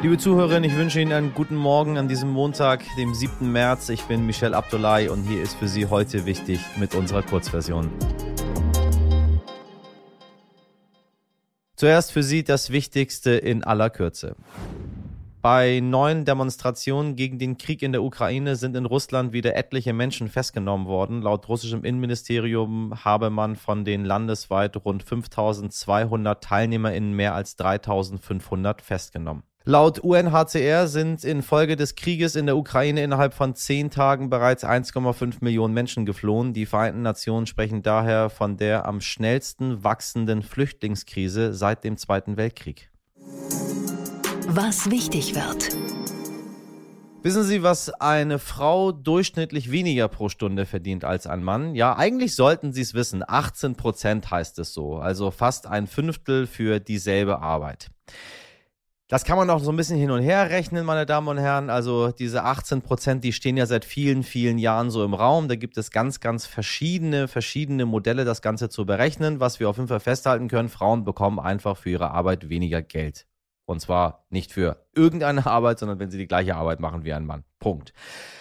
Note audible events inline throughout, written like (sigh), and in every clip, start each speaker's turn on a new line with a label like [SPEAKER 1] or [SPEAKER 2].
[SPEAKER 1] Liebe Zuhörerinnen, ich wünsche Ihnen einen guten Morgen an diesem Montag, dem 7. März. Ich bin Michel Abdullahi und hier ist für Sie heute wichtig mit unserer Kurzversion. Zuerst für Sie das Wichtigste in aller Kürze. Bei neuen Demonstrationen gegen den Krieg in der Ukraine sind in Russland wieder etliche Menschen festgenommen worden. Laut russischem Innenministerium habe man von den landesweit rund 5200 TeilnehmerInnen mehr als 3500 festgenommen. Laut UNHCR sind infolge des Krieges in der Ukraine innerhalb von zehn Tagen bereits 1,5 Millionen Menschen geflohen. Die Vereinten Nationen sprechen daher von der am schnellsten wachsenden Flüchtlingskrise seit dem Zweiten Weltkrieg.
[SPEAKER 2] Was wichtig wird.
[SPEAKER 1] Wissen Sie, was eine Frau durchschnittlich weniger pro Stunde verdient als ein Mann? Ja, eigentlich sollten Sie es wissen. 18 Prozent heißt es so. Also fast ein Fünftel für dieselbe Arbeit. Das kann man auch so ein bisschen hin und her rechnen, meine Damen und Herren. Also diese 18 Prozent, die stehen ja seit vielen, vielen Jahren so im Raum. Da gibt es ganz, ganz verschiedene, verschiedene Modelle, das Ganze zu berechnen. Was wir auf jeden Fall festhalten können, Frauen bekommen einfach für ihre Arbeit weniger Geld. Und zwar nicht für irgendeine Arbeit, sondern wenn sie die gleiche Arbeit machen wie ein Mann. Punkt.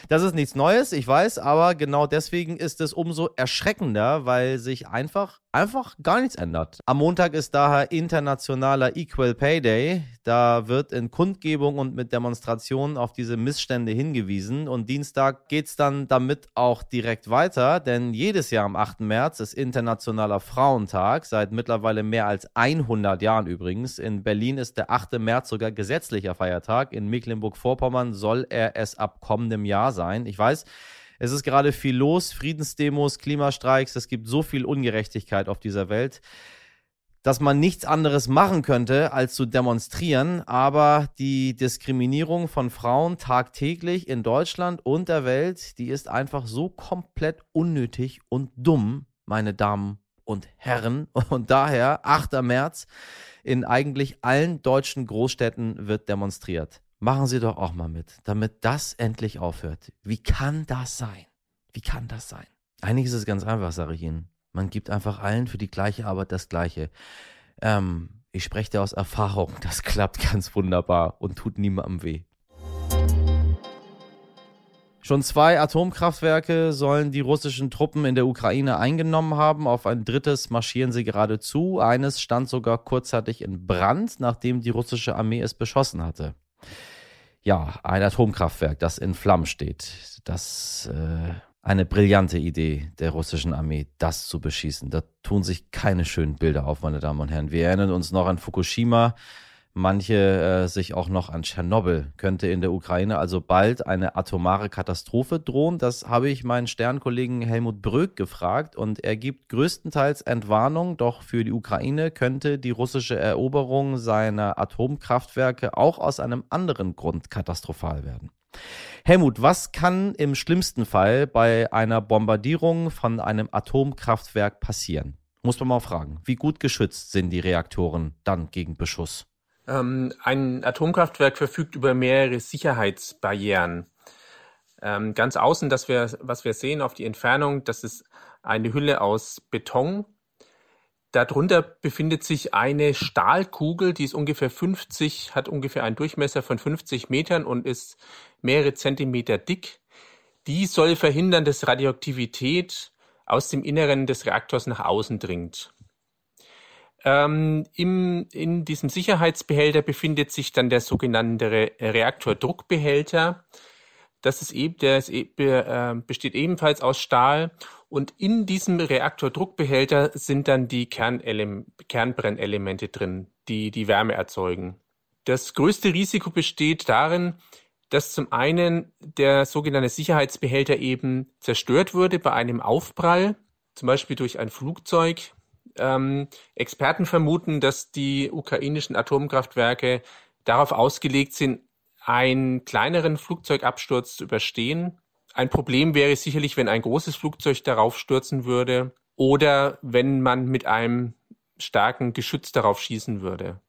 [SPEAKER 1] Das ist nichts Neues, ich weiß, aber genau deswegen ist es umso erschreckender, weil sich einfach, einfach gar nichts ändert. Am Montag ist daher internationaler Equal Pay Day. Da wird in Kundgebung und mit Demonstrationen auf diese Missstände hingewiesen. Und Dienstag geht es dann damit auch direkt weiter, denn jedes Jahr am 8. März ist Internationaler Frauentag, seit mittlerweile mehr als 100 Jahren übrigens. In Berlin ist der 8. März sogar gesetzlicher Feiertag. In Mecklenburg-Vorpommern soll er es ab kommendem Jahr sein. Ich weiß, es ist gerade viel los, Friedensdemos, Klimastreiks, es gibt so viel Ungerechtigkeit auf dieser Welt, dass man nichts anderes machen könnte, als zu demonstrieren. Aber die Diskriminierung von Frauen tagtäglich in Deutschland und der Welt, die ist einfach so komplett unnötig und dumm, meine Damen und Herren. (laughs) Und daher, 8. März, in eigentlich allen deutschen Großstädten wird demonstriert. Machen Sie doch auch mal mit, damit das endlich aufhört. Wie kann das sein? Wie kann das sein? Eigentlich ist es ganz einfach, sage ich Ihnen. Man gibt einfach allen für die gleiche Arbeit das Gleiche. Ähm, ich spreche da aus Erfahrung. Das (laughs) klappt ganz wunderbar und tut niemandem weh. Schon zwei Atomkraftwerke sollen die russischen Truppen in der Ukraine eingenommen haben. Auf ein drittes marschieren sie gerade zu. Eines stand sogar kurzzeitig in Brand, nachdem die russische Armee es beschossen hatte ja, ein Atomkraftwerk, das in Flammen steht. Das äh, eine brillante Idee der russischen Armee, das zu beschießen. Da tun sich keine schönen Bilder auf, meine Damen und Herren. Wir erinnern uns noch an Fukushima, manche äh, sich auch noch an Tschernobyl. Könnte in der Ukraine also bald eine atomare Katastrophe drohen? Das habe ich meinen Sternkollegen Helmut Bröck gefragt und er gibt größtenteils Entwarnung, doch für die Ukraine könnte die russische Eroberung seiner Atomkraftwerke auch aus einem anderen Grund katastrophal werden. Helmut, was kann im schlimmsten Fall bei einer Bombardierung von einem Atomkraftwerk passieren? Muss man mal fragen. Wie gut geschützt sind die Reaktoren dann gegen Beschuss?
[SPEAKER 3] Ähm, ein Atomkraftwerk verfügt über mehrere Sicherheitsbarrieren. Ähm, ganz außen, das wir, was wir sehen auf die Entfernung, das ist eine Hülle aus Beton. Darunter befindet sich eine Stahlkugel, die ist ungefähr 50, hat ungefähr einen Durchmesser von 50 Metern und ist mehrere Zentimeter dick. Die soll verhindern, dass Radioaktivität aus dem Inneren des Reaktors nach außen dringt. Ähm, im, in diesem Sicherheitsbehälter befindet sich dann der sogenannte Re Reaktordruckbehälter. Das ist eben, der ist, äh, besteht ebenfalls aus Stahl und in diesem Reaktordruckbehälter sind dann die Kernbrennelemente drin, die die Wärme erzeugen. Das größte Risiko besteht darin, dass zum einen der sogenannte Sicherheitsbehälter eben zerstört würde bei einem Aufprall, zum Beispiel durch ein Flugzeug ähm, Experten vermuten, dass die ukrainischen Atomkraftwerke darauf ausgelegt sind, einen kleineren Flugzeugabsturz zu überstehen. Ein Problem wäre sicherlich, wenn ein großes Flugzeug darauf stürzen würde oder wenn man mit einem starken Geschütz darauf schießen würde.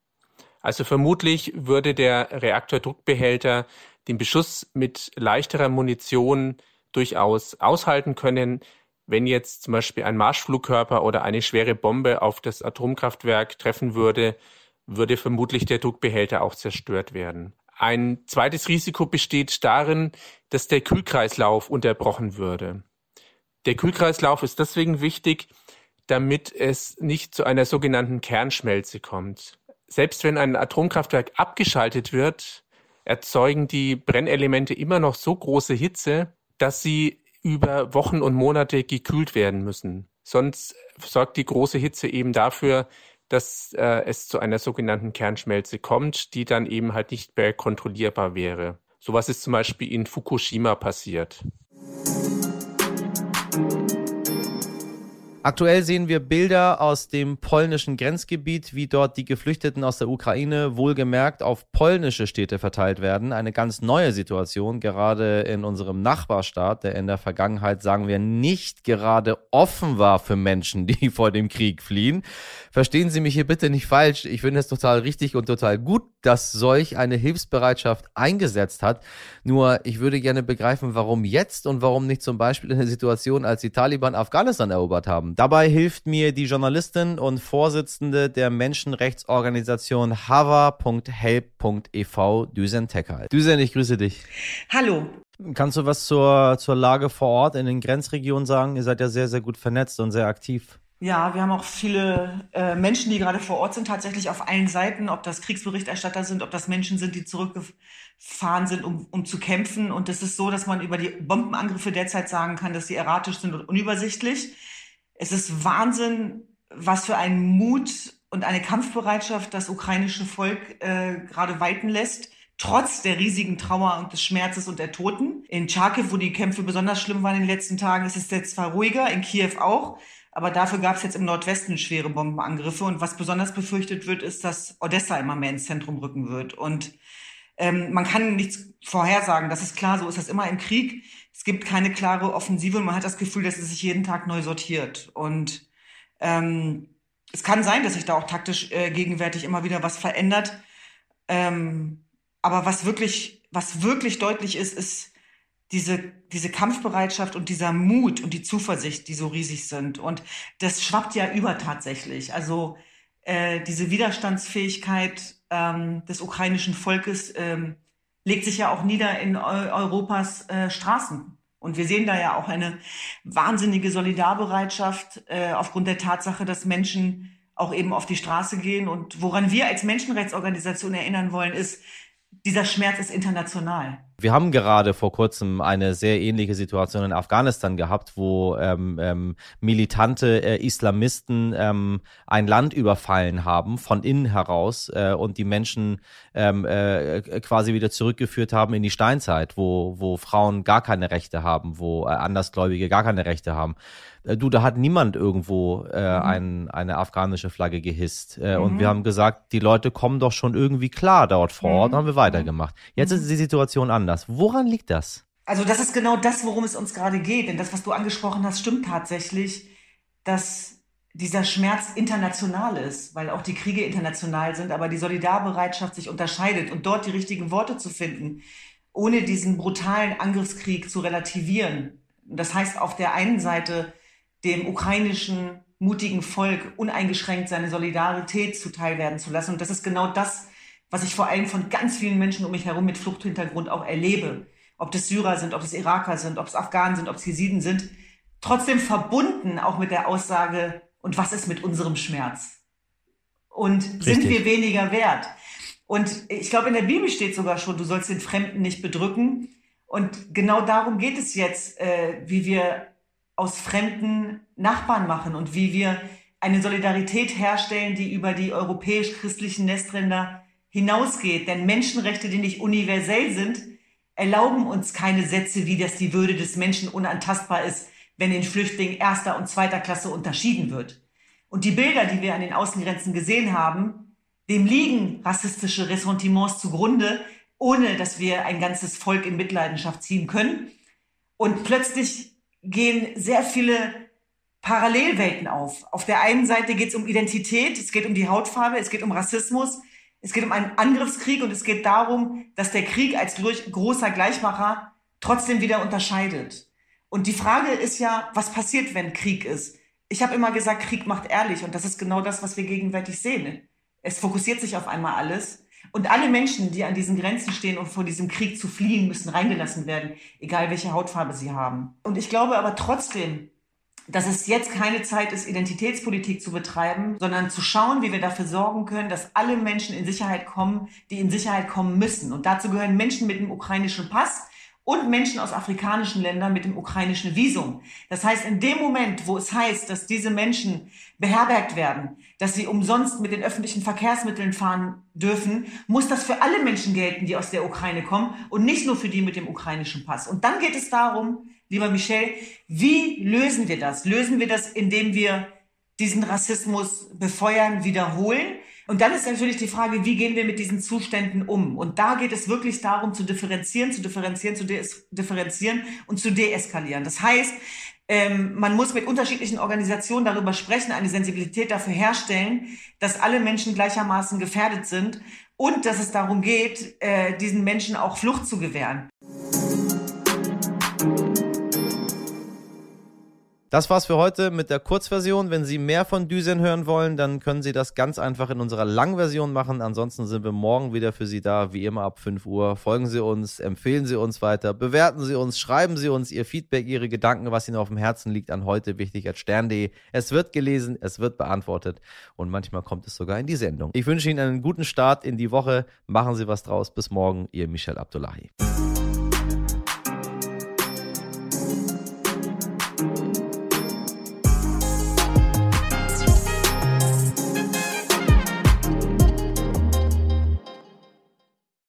[SPEAKER 3] Also vermutlich würde der Reaktordruckbehälter den Beschuss mit leichterer Munition durchaus aushalten können, wenn jetzt zum Beispiel ein Marschflugkörper oder eine schwere Bombe auf das Atomkraftwerk treffen würde, würde vermutlich der Druckbehälter auch zerstört werden. Ein zweites Risiko besteht darin, dass der Kühlkreislauf unterbrochen würde. Der Kühlkreislauf ist deswegen wichtig, damit es nicht zu einer sogenannten Kernschmelze kommt. Selbst wenn ein Atomkraftwerk abgeschaltet wird, erzeugen die Brennelemente immer noch so große Hitze, dass sie über Wochen und Monate gekühlt werden müssen. Sonst sorgt die große Hitze eben dafür, dass äh, es zu einer sogenannten Kernschmelze kommt, die dann eben halt nicht mehr kontrollierbar wäre. Sowas ist zum Beispiel in Fukushima passiert.
[SPEAKER 1] Aktuell sehen wir Bilder aus dem polnischen Grenzgebiet, wie dort die Geflüchteten aus der Ukraine wohlgemerkt auf polnische Städte verteilt werden. Eine ganz neue Situation, gerade in unserem Nachbarstaat, der in der Vergangenheit, sagen wir, nicht gerade offen war für Menschen, (laughs) die vor dem Krieg fliehen. Verstehen Sie mich hier bitte nicht falsch. Ich finde es total richtig und total gut, dass solch eine Hilfsbereitschaft eingesetzt hat. Nur ich würde gerne begreifen, warum jetzt und warum nicht zum Beispiel in der Situation, als die Taliban Afghanistan erobert haben. Dabei hilft mir die Journalistin und Vorsitzende der Menschenrechtsorganisation hava.help.ev, Düsen Tekal. Düsen, ich grüße dich.
[SPEAKER 4] Hallo.
[SPEAKER 1] Kannst du was zur, zur Lage vor Ort in den Grenzregionen sagen? Ihr seid ja sehr, sehr gut vernetzt und sehr aktiv.
[SPEAKER 4] Ja, wir haben auch viele äh, Menschen, die gerade vor Ort sind, tatsächlich auf allen Seiten, ob das Kriegsberichterstatter sind, ob das Menschen sind, die zurückgefahren sind, um, um zu kämpfen. Und es ist so, dass man über die Bombenangriffe derzeit sagen kann, dass sie erratisch sind und unübersichtlich. Es ist Wahnsinn, was für ein Mut und eine Kampfbereitschaft das ukrainische Volk äh, gerade walten lässt trotz der riesigen Trauer und des Schmerzes und der Toten. In Charkiw, wo die Kämpfe besonders schlimm waren in den letzten Tagen, ist es jetzt zwar ruhiger, in Kiew auch. Aber dafür gab es jetzt im Nordwesten schwere Bombenangriffe. Und was besonders befürchtet wird, ist, dass Odessa immer mehr ins Zentrum rücken wird. Und ähm, man kann nichts vorhersagen. Das ist klar, so ist das immer im Krieg. Es gibt keine klare Offensive. Man hat das Gefühl, dass es sich jeden Tag neu sortiert. Und ähm, es kann sein, dass sich da auch taktisch äh, gegenwärtig immer wieder was verändert. Ähm, aber was wirklich, was wirklich deutlich ist, ist, diese, diese Kampfbereitschaft und dieser Mut und die Zuversicht, die so riesig sind. Und das schwappt ja über tatsächlich. Also äh, diese Widerstandsfähigkeit ähm, des ukrainischen Volkes ähm, legt sich ja auch nieder in Eu Europas äh, Straßen. Und wir sehen da ja auch eine wahnsinnige Solidarbereitschaft äh, aufgrund der Tatsache, dass Menschen auch eben auf die Straße gehen. Und woran wir als Menschenrechtsorganisation erinnern wollen, ist, dieser Schmerz ist international.
[SPEAKER 1] Wir haben gerade vor kurzem eine sehr ähnliche Situation in Afghanistan gehabt, wo ähm, ähm, militante äh, Islamisten ähm, ein Land überfallen haben von innen heraus äh, und die Menschen ähm, äh, quasi wieder zurückgeführt haben in die Steinzeit, wo, wo Frauen gar keine Rechte haben, wo äh, Andersgläubige gar keine Rechte haben. Äh, du, da hat niemand irgendwo äh, mhm. ein, eine afghanische Flagge gehisst. Mhm. Und wir haben gesagt, die Leute kommen doch schon irgendwie klar dort vor Ort, mhm. haben wir weitergemacht. Jetzt ist mhm. die Situation anders. Woran liegt das?
[SPEAKER 4] Also das ist genau das, worum es uns gerade geht. Denn das, was du angesprochen hast, stimmt tatsächlich, dass dieser Schmerz international ist, weil auch die Kriege international sind, aber die Solidarbereitschaft sich unterscheidet und dort die richtigen Worte zu finden, ohne diesen brutalen Angriffskrieg zu relativieren. Das heißt, auf der einen Seite dem ukrainischen mutigen Volk uneingeschränkt seine Solidarität zuteilwerden zu lassen. Und das ist genau das, was ich vor allem von ganz vielen Menschen um mich herum mit Fluchthintergrund auch erlebe. Ob das Syrer sind, ob es Iraker sind, ob es Afghanen sind, ob es Jesiden sind. Trotzdem verbunden auch mit der Aussage, und was ist mit unserem Schmerz? Und Richtig. sind wir weniger wert? Und ich glaube, in der Bibel steht sogar schon, du sollst den Fremden nicht bedrücken. Und genau darum geht es jetzt, äh, wie wir aus fremden Nachbarn machen und wie wir eine Solidarität herstellen, die über die europäisch-christlichen Nestränder hinausgeht. Denn Menschenrechte, die nicht universell sind, erlauben uns keine Sätze wie, dass die Würde des Menschen unantastbar ist, wenn in Flüchtlingen erster und zweiter Klasse unterschieden wird. Und die Bilder, die wir an den Außengrenzen gesehen haben, dem liegen rassistische Ressentiments zugrunde, ohne dass wir ein ganzes Volk in Mitleidenschaft ziehen können. Und plötzlich gehen sehr viele Parallelwelten auf. Auf der einen Seite geht es um Identität, es geht um die Hautfarbe, es geht um Rassismus, es geht um einen Angriffskrieg und es geht darum, dass der Krieg als großer Gleichmacher trotzdem wieder unterscheidet. Und die Frage ist ja, was passiert, wenn Krieg ist? Ich habe immer gesagt, Krieg macht ehrlich und das ist genau das, was wir gegenwärtig sehen. Es fokussiert sich auf einmal alles Und alle Menschen, die an diesen Grenzen stehen und vor diesem Krieg zu fliehen, müssen reingelassen werden, egal welche Hautfarbe sie haben. Und ich glaube aber trotzdem, dass es jetzt keine Zeit ist, Identitätspolitik zu betreiben, sondern zu schauen, wie wir dafür sorgen können, dass alle Menschen in Sicherheit kommen, die in Sicherheit kommen müssen. Und dazu gehören Menschen mit dem ukrainischen Pass, und Menschen aus afrikanischen Ländern mit dem ukrainischen Visum. Das heißt, in dem Moment, wo es heißt, dass diese Menschen beherbergt werden, dass sie umsonst mit den öffentlichen Verkehrsmitteln fahren dürfen, muss das für alle Menschen gelten, die aus der Ukraine kommen und nicht nur für die mit dem ukrainischen Pass. Und dann geht es darum, lieber Michel, wie lösen wir das? Lösen wir das, indem wir diesen Rassismus befeuern, wiederholen? Und dann ist natürlich die Frage, wie gehen wir mit diesen Zuständen um? Und da geht es wirklich darum, zu differenzieren, zu differenzieren, zu differenzieren und zu deeskalieren. Das heißt, ähm, man muss mit unterschiedlichen Organisationen darüber sprechen, eine Sensibilität dafür herstellen, dass alle Menschen gleichermaßen gefährdet sind und dass es darum geht, äh, diesen Menschen auch Flucht zu gewähren.
[SPEAKER 1] Das war's für heute mit der Kurzversion. Wenn Sie mehr von Düsen hören wollen, dann können Sie das ganz einfach in unserer Langversion machen. Ansonsten sind wir morgen wieder für Sie da, wie immer ab 5 Uhr. Folgen Sie uns, empfehlen Sie uns weiter, bewerten Sie uns, schreiben Sie uns Ihr Feedback, Ihre Gedanken, was Ihnen auf dem Herzen liegt an heute wichtig at stern.de. Es wird gelesen, es wird beantwortet und manchmal kommt es sogar in die Sendung. Ich wünsche Ihnen einen guten Start in die Woche. Machen Sie was draus. Bis morgen, Ihr Michel Abdullahi.